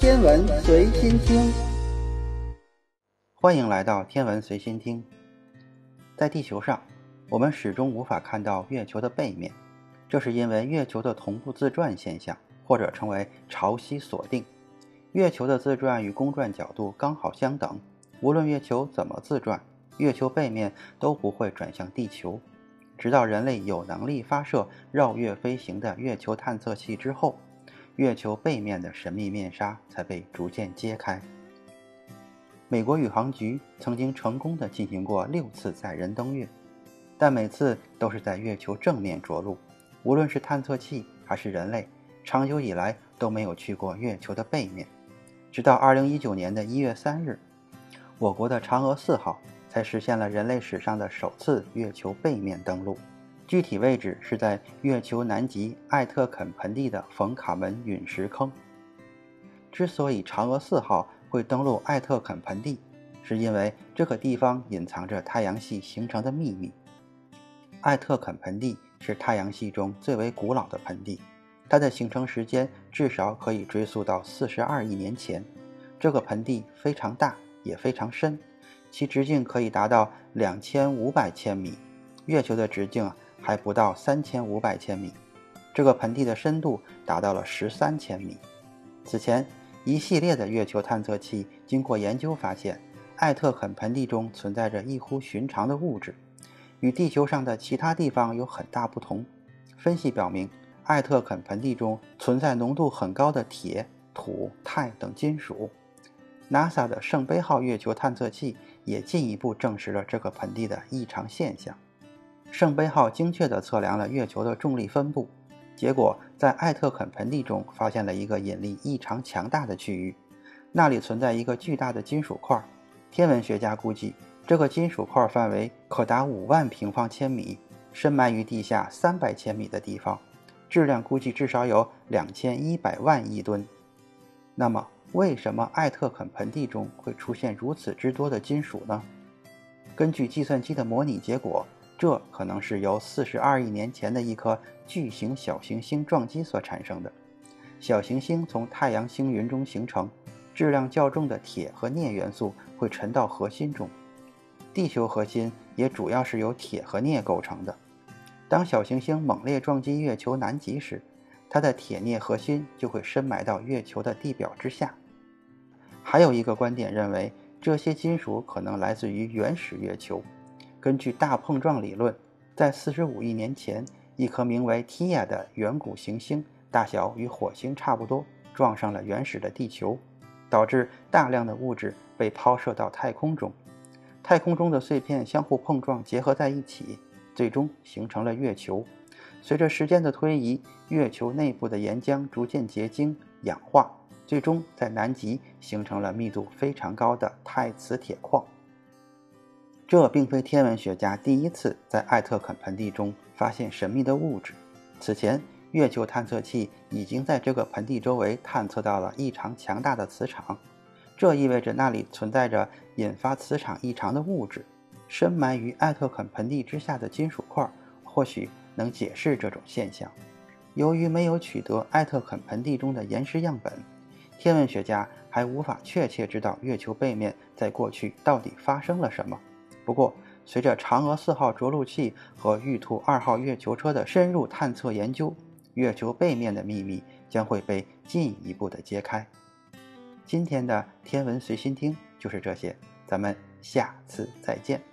天文随心听，欢迎来到天文随心听。在地球上，我们始终无法看到月球的背面，这是因为月球的同步自转现象，或者称为潮汐锁定。月球的自转与公转角度刚好相等，无论月球怎么自转，月球背面都不会转向地球。直到人类有能力发射绕月飞行的月球探测器之后，月球背面的神秘面纱才被逐渐揭开。美国宇航局曾经成功的进行过六次载人登月，但每次都是在月球正面着陆。无论是探测器还是人类，长久以来都没有去过月球的背面。直到2019年的一月三日，我国的嫦娥四号。才实现了人类史上的首次月球背面登陆，具体位置是在月球南极艾特肯盆地的冯卡门陨石坑。之所以嫦娥四号会登陆艾特肯盆地，是因为这个地方隐藏着太阳系形成的秘密。艾特肯盆地是太阳系中最为古老的盆地，它的形成时间至少可以追溯到四十二亿年前。这个盆地非常大，也非常深。其直径可以达到两千五百千米，月球的直径还不到三千五百千米。这个盆地的深度达到了十三千米。此前，一系列的月球探测器经过研究发现，艾特肯盆地中存在着异乎寻常的物质，与地球上的其他地方有很大不同。分析表明，艾特肯盆地中存在浓度很高的铁、土、钛等金属。NASA 的圣杯号月球探测器也进一步证实了这个盆地的异常现象。圣杯号精确地测量了月球的重力分布，结果在艾特肯盆地中发现了一个引力异常强大的区域，那里存在一个巨大的金属块。天文学家估计，这个金属块范围可达五万平方千米，深埋于地下三百千米的地方，质量估计至少有两千一百万亿吨。那么？为什么艾特肯盆地中会出现如此之多的金属呢？根据计算机的模拟结果，这可能是由42亿年前的一颗巨型小行星撞击所产生的。小行星从太阳星云中形成，质量较重的铁和镍元素会沉到核心中。地球核心也主要是由铁和镍构成的。当小行星猛烈撞击月球南极时，它的铁镍核心就会深埋到月球的地表之下。还有一个观点认为，这些金属可能来自于原始月球。根据大碰撞理论，在45亿年前，一颗名为 Tia 的远古行星，大小与火星差不多，撞上了原始的地球，导致大量的物质被抛射到太空中。太空中的碎片相互碰撞，结合在一起，最终形成了月球。随着时间的推移，月球内部的岩浆逐渐结晶、氧化。最终在南极形成了密度非常高的钛磁铁矿。这并非天文学家第一次在艾特肯盆地中发现神秘的物质。此前，月球探测器已经在这个盆地周围探测到了异常强大的磁场，这意味着那里存在着引发磁场异常的物质。深埋于艾特肯盆地之下的金属块或许能解释这种现象。由于没有取得艾特肯盆地中的岩石样本。天文学家还无法确切知道月球背面在过去到底发生了什么。不过，随着嫦娥四号着陆器和玉兔二号月球车的深入探测研究，月球背面的秘密将会被进一步的揭开。今天的天文随心听就是这些，咱们下次再见。